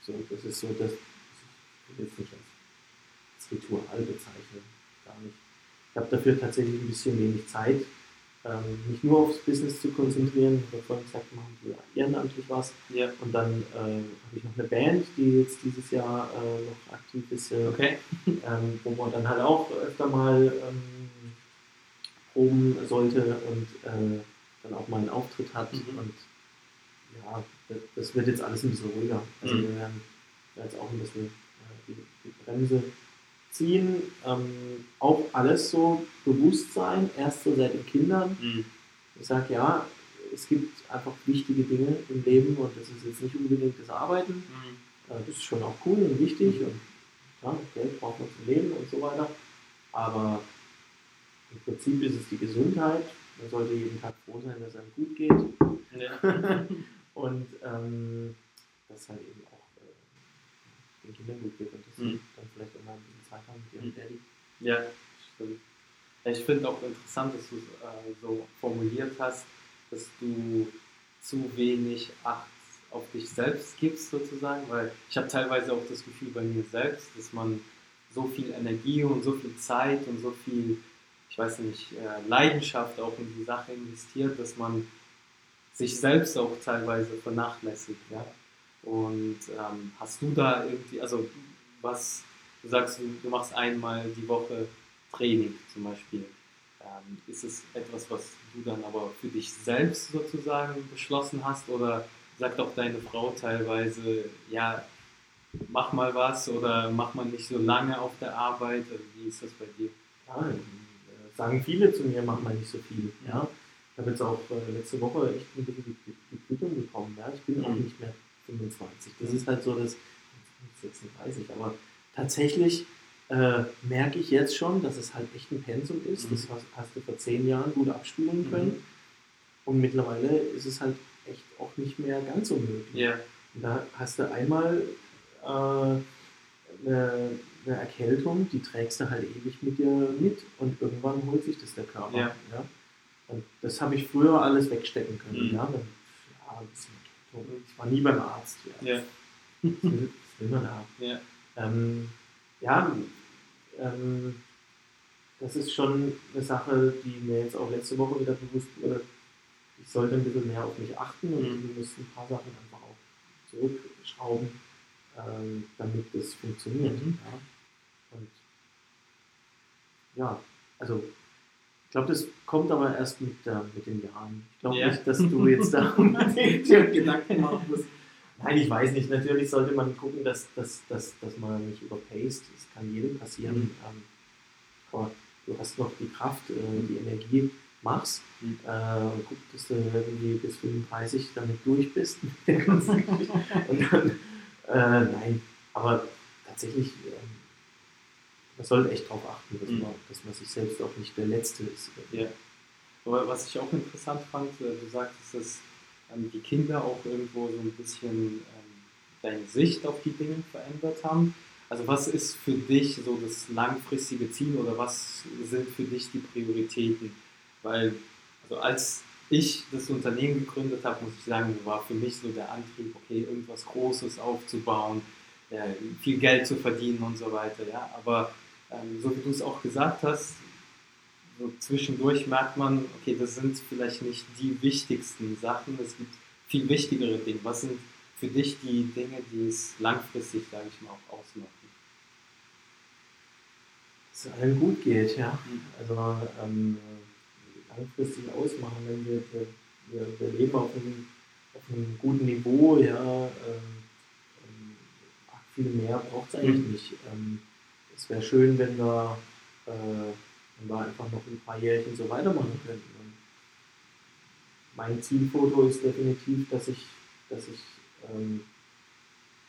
So, das ist so das, will jetzt nicht als, als Ritual bezeichnen, gar nicht. Ich habe dafür tatsächlich ein bisschen wenig Zeit, ähm, mich nur aufs Business zu konzentrieren. Ich habe vorhin gesagt, machen wir ehrenamtlich was. Ja. Und dann äh, habe ich noch eine Band, die jetzt dieses Jahr äh, noch aktiv ist, äh, Okay. ähm, wo man dann halt auch öfter mal ähm, proben sollte und äh, dann auch mal einen Auftritt hat. Mhm. Und ja, das, das wird jetzt alles ein bisschen ruhiger. Also Mhm. wir werden jetzt auch ein bisschen äh, die, die Bremse ziehen. Ähm, auch alles so Bewusstsein, erst so seit den Kindern. Mhm. Ich sage ja, es gibt einfach wichtige Dinge im Leben und das ist jetzt nicht unbedingt das Arbeiten. Mhm. Äh, Das ist schon auch cool und wichtig und ja, Geld braucht man zum Leben und so weiter. Aber im Prinzip ist es die Gesundheit. Man sollte jeden Tag froh sein, dass es einem gut geht. Ja. und ähm, dass halt eben auch äh, den Kindern gut geht und sie Mhm. dann vielleicht auch mal Zeit haben mit ihrem Mhm. Daddy. Ja, stimmt. Ich finde auch interessant, dass du es äh, so formuliert hast, dass du zu wenig Acht auf dich selbst gibst, sozusagen, weil ich habe teilweise auch das Gefühl bei mir selbst, dass man so viel Energie und so viel Zeit und so viel, ich weiß nicht, äh, Leidenschaft auch in die Sache investiert, dass man sich selbst auch teilweise vernachlässigt. Ja? Und ähm, hast du da irgendwie, also was, du sagst, du, machst einmal die Woche Training zum Beispiel. Ähm, ist es etwas, was du dann aber für dich selbst sozusagen beschlossen hast oder sagt auch deine Frau teilweise, ja, mach mal was oder mach mal nicht so lange auf der Arbeit? Also Wie ist das bei dir? Ja, äh, sagen viele zu mir, mach mal nicht so viel. Ja. Ich habe jetzt auch äh, letzte Woche echt ein bisschen die, die, Quittung bekommen. Ja. Ich bin auch Mhm. nicht mehr 25. Das ist halt so das, nicht 36, aber tatsächlich äh, merke ich jetzt schon, dass es halt echt ein Pensum ist. Mhm. Das hast, du vor zehn Jahren gut abspulen Mhm. können. Und mittlerweile ist es halt echt auch nicht mehr ganz so möglich. Und da hast du einmal äh, eine, eine Erkältung, die trägst du halt ewig mit dir mit und irgendwann holt sich das der Körper. Ja. Und das habe ich früher alles wegstecken können. Mhm. Ja, dann, ja. Ich war nie beim Arzt. Ja. Ja. Das, will, das will man haben. Ja. Ähm, ja, ähm, das ist schon eine Sache, die mir jetzt auch letzte Woche wieder bewusst wurde. Ich sollte ein bisschen mehr auf mich achten und Mhm. wir müssen ein paar Sachen einfach auch zurückschrauben, ähm, damit das funktioniert. Mhm. Ja. Und ja, also ich glaube, das kommt aber erst mit, äh, mit den Jahren. Ich glaube Ja. nicht, dass du jetzt da unbedingt Gedanken machen musst. Nein, ich weiß nicht. Natürlich sollte man gucken, dass, dass, dass, dass man nicht überpaced. Das kann jedem passieren. Mhm. Ähm, aber du hast noch die Kraft, äh, die Energie, mach's. Mhm. Äh, und guck, dass du irgendwie bis 35 damit durch bist. und dann, äh, nein, aber tatsächlich, ähm, man sollte echt darauf achten, dass, Mhm. man, dass man sich selbst auch nicht der Letzte ist. Ja. Aber was ich auch interessant fand, äh, du sagtest, dass ähm, die Kinder auch irgendwo so ein bisschen ähm, deine Sicht auf die Dinge verändert haben. Also was ist für dich so das langfristige Ziel oder was sind für dich die Prioritäten? Weil, also als ich das Unternehmen gegründet habe, muss ich sagen, war für mich so der Antrieb, okay, irgendwas Großes aufzubauen, äh, viel Geld zu verdienen und so weiter. Ja? Aber ähm, so wie du es auch gesagt hast, so zwischendurch merkt man, okay, das sind vielleicht nicht die wichtigsten Sachen, es gibt viel wichtigere Dinge. Was sind für dich die Dinge, die es langfristig, sage ich mal, auch ausmachen? Dass es allen gut geht, ja. Mhm. Also ähm, langfristig ausmachen, wenn wir, wir, wir, leben auf einem auf einem guten Niveau, ja, ähm, ähm, viel mehr braucht es eigentlich Mhm. nicht. Ähm, es wäre schön, wenn wir, äh, wenn wir einfach noch ein paar Jährchen so weitermachen könnten. Und mein Zielfoto ist definitiv, dass ich, dass ich ähm,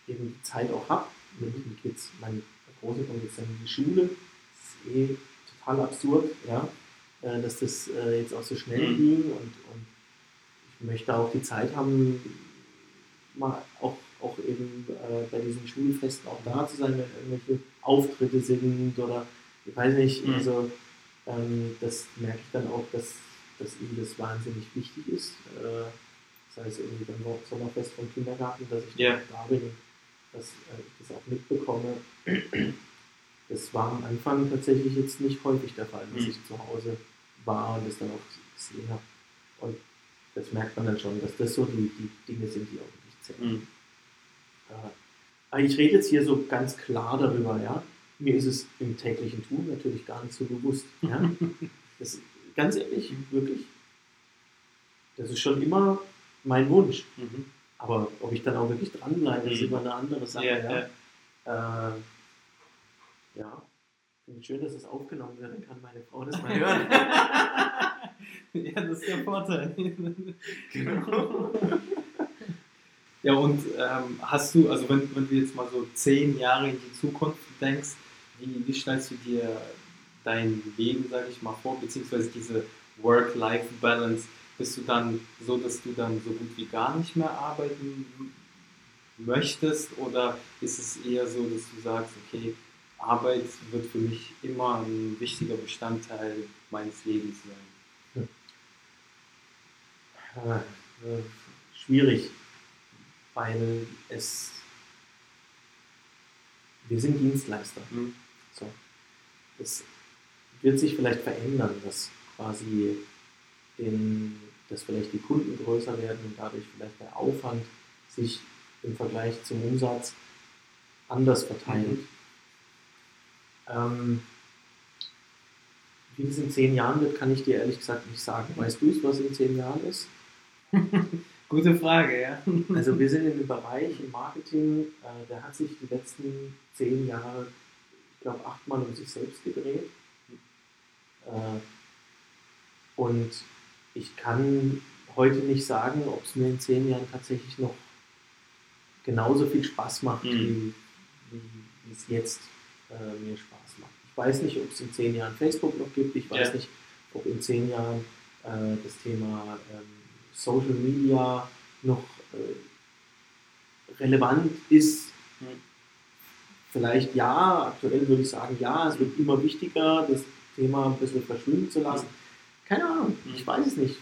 eben die Zeit auch habe mit den Kids. Mein Große kommt jetzt dann in die Schule. Das ist eh total absurd, ja, äh, dass das äh, jetzt auch so schnell Mhm. ging und, und ich möchte auch die Zeit haben, mal auch, auch eben äh, bei diesen Schulfesten auch da zu sein, wenn irgendwelche Auftritte sind oder ich weiß nicht, Mhm. also ähm, das merke ich dann auch, dass, dass ihm das wahnsinnig wichtig ist. Äh, sei es irgendwie beim Sommerfest vom Kindergarten, dass ich Ja. da bin dass äh, ich das auch mitbekomme. Das war am Anfang tatsächlich jetzt nicht häufig der Fall, dass Mhm. ich zu Hause war und das dann auch gesehen habe. Und das merkt man dann schon, dass das so die, die Dinge sind, die auch wirklich zählen. Mhm. Äh, ich rede jetzt hier so ganz klar darüber, ja. Mir ist es im täglichen Tun natürlich gar nicht so bewusst. Ja? Das, ganz ehrlich, wirklich. Das ist schon immer mein Wunsch. Mhm. Aber ob ich dann auch wirklich dranbleibe, ist Mhm. immer eine andere Sache. Ja, Ja, ja. Äh, ja. Finde ich schön, dass es aufgenommen wird, dann kann meine Frau das mal hören. ja, das ist der Vorteil. genau. Ja, und ähm, hast du, also wenn, wenn du jetzt mal so zehn Jahre in die Zukunft denkst, wie, wie stellst du dir dein Leben, sage ich mal, vor, beziehungsweise diese Work-Life-Balance? Bist du dann so, dass du dann so gut wie gar nicht mehr arbeiten möchtest oder ist es eher so, dass du sagst, okay, Arbeit wird für mich immer ein wichtiger Bestandteil meines Lebens sein? Äh, äh, schwierig, weil es. Wir sind Dienstleister. Hm? Es wird sich vielleicht verändern, dass quasi den, dass vielleicht die Kunden größer werden und dadurch vielleicht der Aufwand sich im Vergleich zum Umsatz anders verteilt. Ähm, wie das in zehn Jahren wird, kann ich dir ehrlich gesagt nicht sagen. Weißt du es, was in zehn Jahren ist? Gute Frage, ja. Also wir sind in dem Bereich im Marketing, äh, der hat sich die letzten zehn Jahre, glaube, achtmal um sich selbst gedreht. Äh, und ich kann heute nicht sagen, ob es mir in zehn Jahren tatsächlich noch genauso viel Spaß macht, Mhm. wie, wie, es jetzt äh, mir Spaß macht. Ich weiß nicht, ob es in zehn Jahren Facebook noch gibt. Ich weiß Ja. nicht, ob in zehn Jahren äh, das Thema ähm, Social Media noch äh, relevant ist. Mhm. Vielleicht ja, aktuell würde ich sagen, ja, es wird immer wichtiger, das Thema ein bisschen verschwinden zu lassen. Keine Ahnung, Mhm. ich weiß es nicht.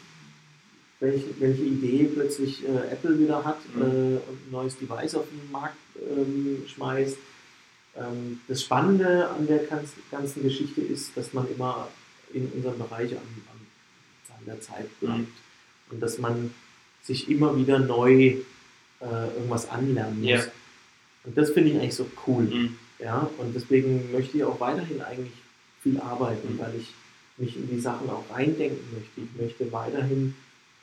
Welche, welche Idee plötzlich äh, Apple wieder hat Mhm. äh, und ein neues Device auf den Markt ähm, schmeißt. Ähm, das Spannende an der ganz- ganzen Geschichte ist, dass man immer in unserem Bereich an, an, an der Zeit bleibt Mhm. und dass man sich immer wieder neu äh, irgendwas anlernen muss. Ja. Und das finde ich eigentlich so cool. Mhm. Ja, und deswegen möchte ich auch weiterhin eigentlich viel arbeiten, Mhm. weil ich mich in die Sachen auch reindenken möchte. Ich möchte weiterhin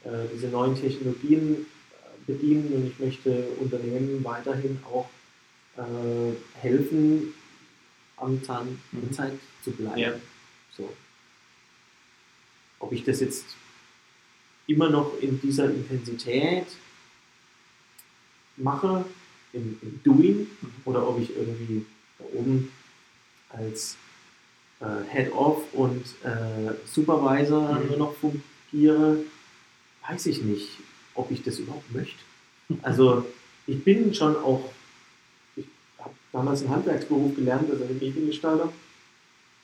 äh, diese neuen Technologien äh, bedienen und ich möchte Unternehmen weiterhin auch äh, helfen, am Zahn der Mhm. Zeit zu bleiben. Ja. So. Ob ich das jetzt immer noch in dieser Intensität mache, im, im Doing, Mhm. oder ob ich irgendwie da oben als äh, Head-Off und äh, Supervisor Mhm. nur noch fungiere, weiß ich nicht, ob ich das überhaupt möchte. Also ich bin schon auch, ich habe damals einen Handwerksberuf gelernt, also einen Mediengestalter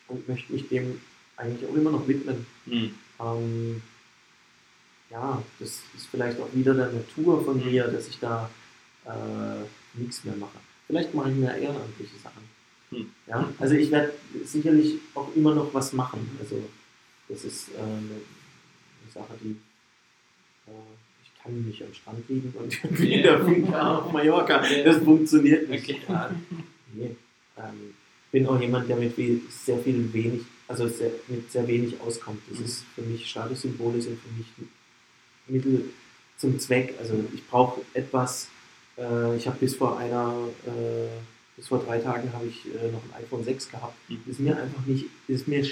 und möchte mich dem eigentlich auch immer noch widmen. Mhm. Ähm, ja, das ist vielleicht auch wieder der Natur von mir, dass ich da äh, nichts mehr mache. Vielleicht mache ich mehr ehrenamtliche Sachen. Hm. Ja, also ich werde sicherlich auch immer noch was machen. Also das ist äh, eine, Sache, die äh, ich kann nicht am Strand liegen und wie Ja. der Finca auf Mallorca. Das funktioniert nicht. Okay. Ja, nee. ähm, bin auch jemand, der mit viel, sehr viel wenig, also sehr, mit sehr wenig auskommt. Das Mhm. ist für mich, Statussymbole sind für mich Mittel zum Zweck. Also ich brauche etwas, äh, ich habe bis vor einer, äh, bis vor drei Tagen habe ich äh, noch ein iPhone 6 gehabt. Mhm. Ist mir einfach nicht, ist mir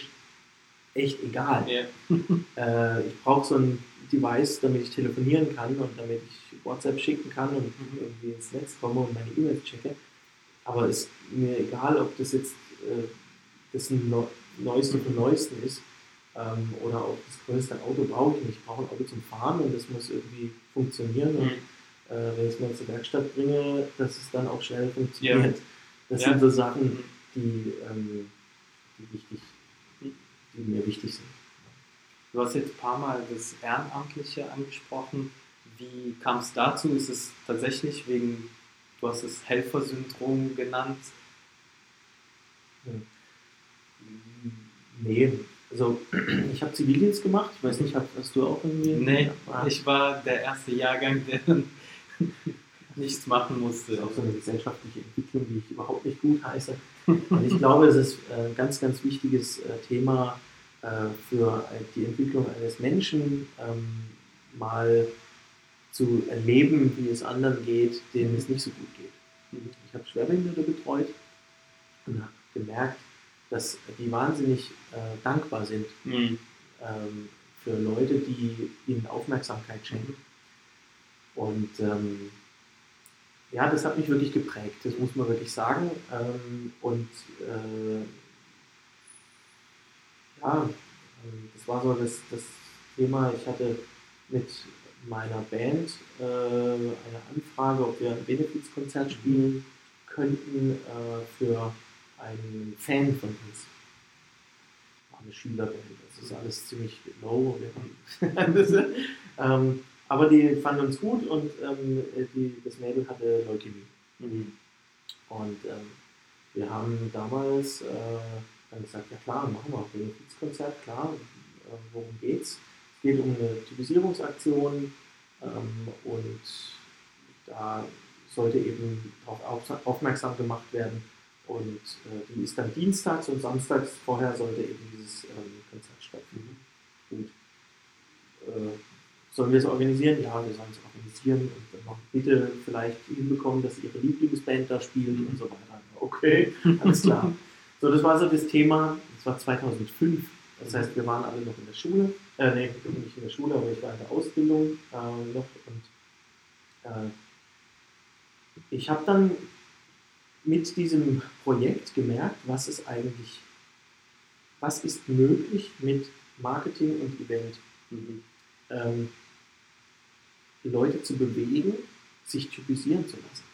echt egal. Ja. Äh, ich brauche so ein Device, damit ich telefonieren kann und damit ich WhatsApp schicken kann und Mhm. irgendwie ins Netz komme und meine E-Mails checke. Aber es ist mir egal, ob das jetzt äh, das Neu- Neueste vom Neuesten ist ähm, oder ob das größte Auto brauche ich nicht. Ich brauche ein Auto zum Fahren und das muss irgendwie funktionieren. Und Mhm. äh, wenn ich es mal zur Werkstatt bringe, dass es dann auch schnell funktioniert. Das Ja. sind so Sachen, Mhm. die, ähm, die, wichtig, die mir wichtig sind. Du hast jetzt ein paar Mal das Ehrenamtliche angesprochen. Wie kam es dazu? Ist es tatsächlich wegen, du hast es Helfersyndrom genannt? Nee, also ich habe Zivildienst gemacht. Ich weiß nicht, hast, du auch irgendwie? Nee, Ja, ich war der erste Jahrgang, der dann nichts machen Das musste. ist auch so eine gesellschaftliche Entwicklung, die ich überhaupt nicht gut heiße. Und ich glaube, es ist äh, ein ganz, ganz wichtiges äh, Thema äh, für die Entwicklung eines Menschen, ähm, mal zu erleben, wie es anderen geht, denen es nicht so gut geht. Ich habe Schwerbehinderte betreut und habe gemerkt, dass die wahnsinnig dankbar sind Mhm. ähm, für Leute, die ihnen Aufmerksamkeit schenken. Und ähm, ja, das hat mich wirklich geprägt, das muss man wirklich sagen. Ähm, und äh, ja, ähm, das war so das, das Thema, ich hatte mit meiner Band äh, eine Anfrage, ob wir ein Benefizkonzert spielen könnten äh, für einen Fan von uns. War eine Schülerband, das ist alles ziemlich low. Wir haben ähm, aber die fanden uns gut und ähm, die, das Mädel hatte Leukämie. Mhm. Und ähm, wir haben damals äh, dann gesagt, ja klar, machen wir ein Benefizkonzert, klar, äh, worum geht's? Es geht um eine Typisierungsaktion ähm, und da sollte eben darauf auf, aufmerksam gemacht werden. Und äh, die ist dann dienstags und samstags vorher sollte eben dieses ähm, Konzert stattfinden. Gut. Sollen wir es organisieren? Ja, wir sollen es organisieren und dann noch bitte vielleicht hinbekommen, dass ihre Lieblingsband da spielt und so weiter. Okay, alles klar. So, das war so das Thema, das war 2005. Das heißt, wir waren alle noch in der Schule. Äh, nee, nicht in der Schule, aber ich war in der Ausbildung äh, noch. Und äh, ich habe dann mit diesem Projekt gemerkt, was ist eigentlich, was ist möglich mit Marketing und Event. Mhm. Ähm, Leute zu bewegen, sich typisieren zu lassen.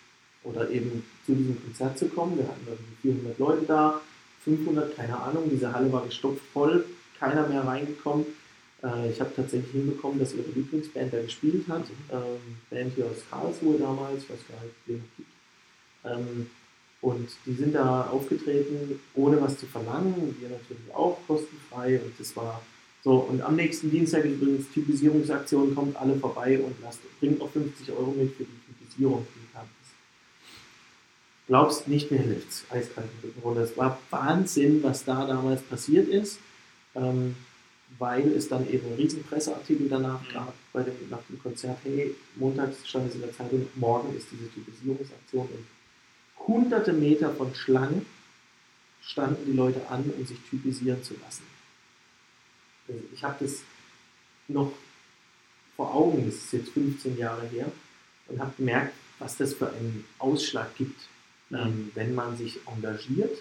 Oder eben zu diesem Konzert zu kommen. Wir hatten irgendwie 400 Leute da, 500, keine Ahnung. Diese Halle war gestopft voll, keiner mehr reingekommen. Äh, ich habe tatsächlich hinbekommen, dass ihre Lieblingsband da gespielt hat. Ähm, Band hier aus Karlsruhe damals, ich weiß gar nicht, wen es gibt. Ähm, und die sind da aufgetreten, ohne was zu verlangen. Wir natürlich auch kostenfrei. Und das war so. Und am nächsten Dienstag ist übrigens Typisierungsaktion, kommt alle vorbei und lasst, bringt noch 50 Euro mit für die Typisierung. Glaubst nicht mehr hilft's. Eiskalt im Rücken runter. Es war Wahnsinn, was da damals passiert ist. Ähm, weil es dann eben einen riesen Presseartikel danach Mhm. gab bei dem, nach dem Konzert, hey, montags stand es in der Zeitung, morgen ist diese Typisierungsaktion und hunderte Meter von Schlangen standen die Leute an, um sich typisieren zu lassen. Also ich habe das noch vor Augen, das ist jetzt 15 Jahre her, und habe gemerkt, was das für einen Ausschlag gibt, ähm, wenn man sich engagiert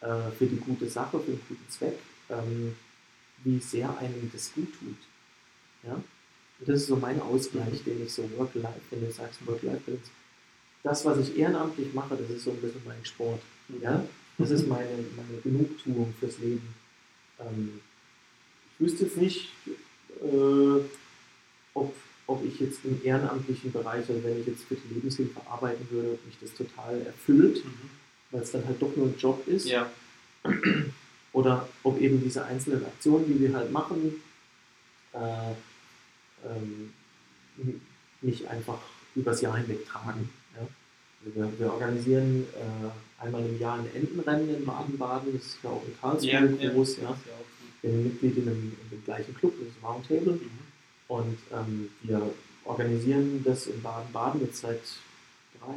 äh, für die gute Sache, für den guten Zweck, ähm, wie sehr einem das gut tut. Ja? Und das ist so mein Ausgleich, den ich so Work-Life, wenn du sagst Work-Life-Balance, das, was ich ehrenamtlich mache, das ist so ein bisschen mein Sport. Ja? Das ist meine, meine Genugtuung fürs Leben. Ähm, wüsste jetzt nicht, äh, ob, ob ich jetzt im ehrenamtlichen Bereich, also wenn ich jetzt für die Lebenshilfe arbeiten würde, mich das total erfüllt, Mhm. weil es dann halt doch nur ein Job ist. Ja. Oder ob eben diese einzelnen Aktionen, die wir halt machen, äh, ähm, mich einfach übers Jahr hinweg tragen. Ja? Also wir, wir organisieren äh, einmal im Jahr ein Entenrennen in Baden-Baden, das ist ja auch in Karlsruhe ja. groß. Ja. Ja, bin Mitglied in dem, in dem gleichen Club, das ist Roundtable. Mhm. Und ähm, wir organisieren das in Baden-Baden jetzt seit drei,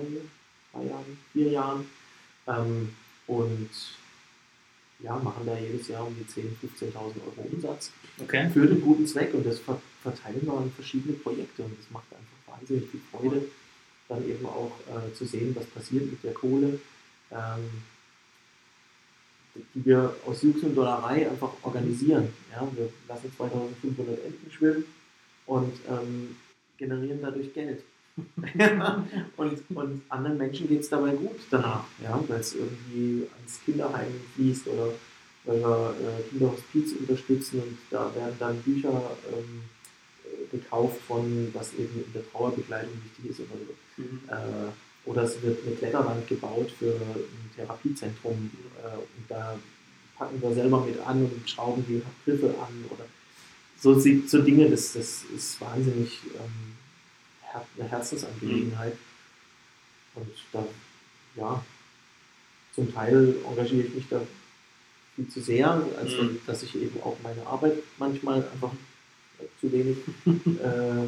drei Jahren, vier Jahren. Ähm, und ja, machen da jedes Jahr um die 10.000, 15.000 Euro Umsatz Okay. für den guten Zweck und das ver verteilen wir an verschiedene Projekte und das macht einfach wahnsinnig viel Freude, dann eben auch äh, zu sehen, was passiert mit der Kohle, ähm, die wir aus Jux und Dollerei einfach organisieren. Ja, wir lassen 2500 Enten schwimmen und ähm, generieren dadurch Geld. und, und anderen Menschen geht es dabei gut danach, ja, weil es irgendwie ans Kinderheim fließt oder weil wir äh, Kinderhospiz unterstützen und da werden dann Bücher ähm, äh, gekauft von, was eben in der Trauerbegleitung wichtig ist oder so. Mhm. Äh, oder es wird eine Kletterwand gebaut für ein Therapiezentrum äh, und da packen wir selber mit an und schrauben die Griffe an oder so, so Dinge, das, das ist wahnsinnig ähm, eine Herzensangelegenheit. Und da, ja, zum Teil engagiere ich mich da viel zu sehr, als Mhm. dass ich eben auch meine Arbeit manchmal einfach äh, zu wenig äh,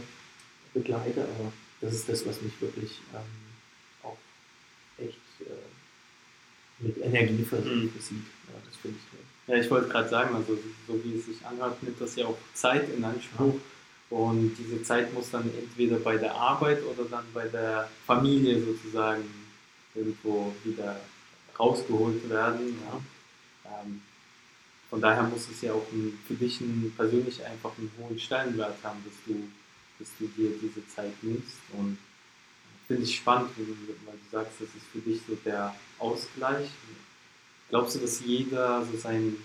begleite, aber das ist das, was mich wirklich ähm, auch echt äh, mit Energie versieht. Mhm. Ja, das finde ich toll. Ja, ich wollte gerade sagen, also so wie es sich anhört, nimmt das ja auch Zeit in Anspruch. Und diese Zeit muss dann entweder bei der Arbeit oder dann bei der Familie sozusagen irgendwo wieder rausgeholt werden. Ja. Ähm, von daher muss es ja auch ein, für dich ein, persönlich einfach einen hohen Stellenwert haben, dass du, dass du dir diese Zeit nimmst. Und finde ich spannend, weil du sagst, das ist für dich so der Ausgleich. Glaubst du, dass jeder so sein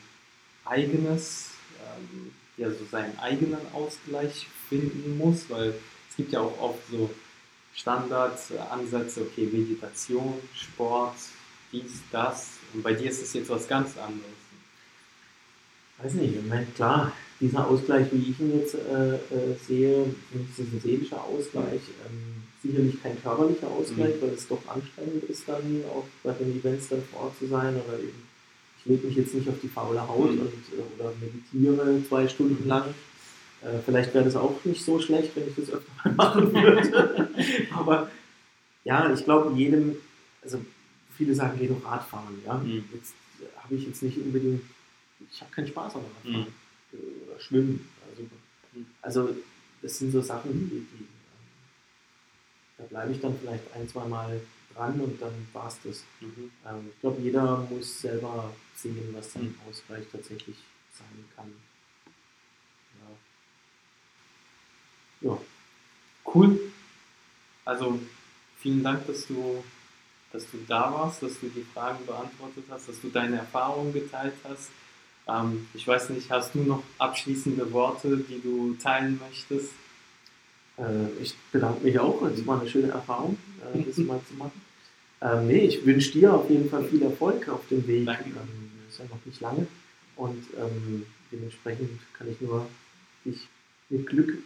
eigenes, ähm, ja, so seinen eigenen Ausgleich finden muss? Weil es gibt ja auch oft so Standardansätze, okay, Meditation, Sport, dies, das. Und bei dir ist es jetzt was ganz anderes. Weiß nicht, ich meine, klar, dieser Ausgleich, wie ich ihn jetzt äh, äh, sehe, ist ein seelischer Ausgleich. Ähm, sicherlich kein körperlicher Ausgleich, Mhm. weil es doch anstrengend ist, dann auch bei den Events dann vor Ort zu sein. Oder eben, ich lege mich jetzt nicht auf die faule Haut Mhm. und, äh, oder meditiere zwei Stunden lang. Äh, vielleicht wäre das auch nicht so schlecht, wenn ich das öfter mal machen würde. Aber ja, ich glaube, jedem, also viele sagen, geh doch Radfahren. Ja? Mhm. Jetzt äh, habe ich jetzt nicht unbedingt, ich habe keinen Spaß am Radfahren Mhm. Oder Schwimmen. Also, also das sind so Sachen, die, die da bleibe ich dann vielleicht ein, zwei Mal dran und dann war es das. Mhm. Ähm, ich glaube, jeder muss selber sehen, was sein Mhm. Ausgleich tatsächlich sein kann. Ja. ja. Cool. Also vielen Dank, dass du, dass du da warst, dass du die Fragen beantwortet hast, dass du deine Erfahrungen geteilt hast. Ähm, ich weiß nicht, hast du noch abschließende Worte, die du teilen möchtest? Äh, ich bedanke mich auch. Es war eine schöne Erfahrung, äh, das mal zu machen. Ähm, nee, ich wünsche dir auf jeden Fall viel Erfolg auf dem Weg. Danke. Ähm, ist ja noch nicht lange. Und ähm, dementsprechend kann ich nur dich mit Glück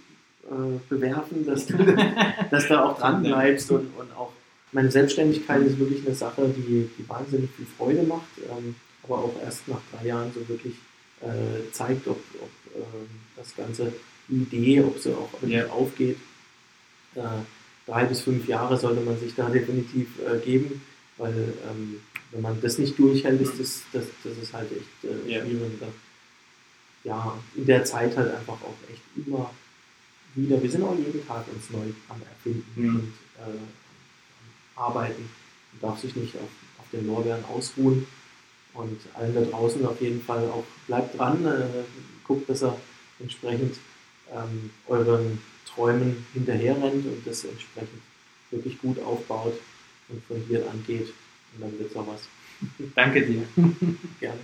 äh, bewerfen, dass du, dass du auch dran bleibst und, und auch meine Selbstständigkeit ist wirklich eine Sache, die, die wahnsinnig viel Freude macht, ähm, aber auch erst nach drei Jahren so wirklich äh, zeigt, ob, ob ähm, das Ganze Idee, ob sie auch Ja. aufgeht. Äh, drei bis fünf Jahre sollte man sich da definitiv äh, geben, weil ähm, wenn man das nicht durchhält, ist das, das, das ist halt echt äh, Ja. schwierig. Da, ja, in der Zeit halt einfach auch echt immer wieder, wir sind auch jeden Tag uns neu am Erfinden Mhm. und äh, am Arbeiten. Man darf sich nicht auf, auf den Lorbeeren ausruhen. Und allen da draußen auf jeden Fall auch bleibt dran, äh, guckt, dass ihr entsprechend ähm, euren Träumen hinterherrennt und das entsprechend wirklich gut aufbaut und von hier angeht. Und dann wird es auch was. Danke dir. Gerne.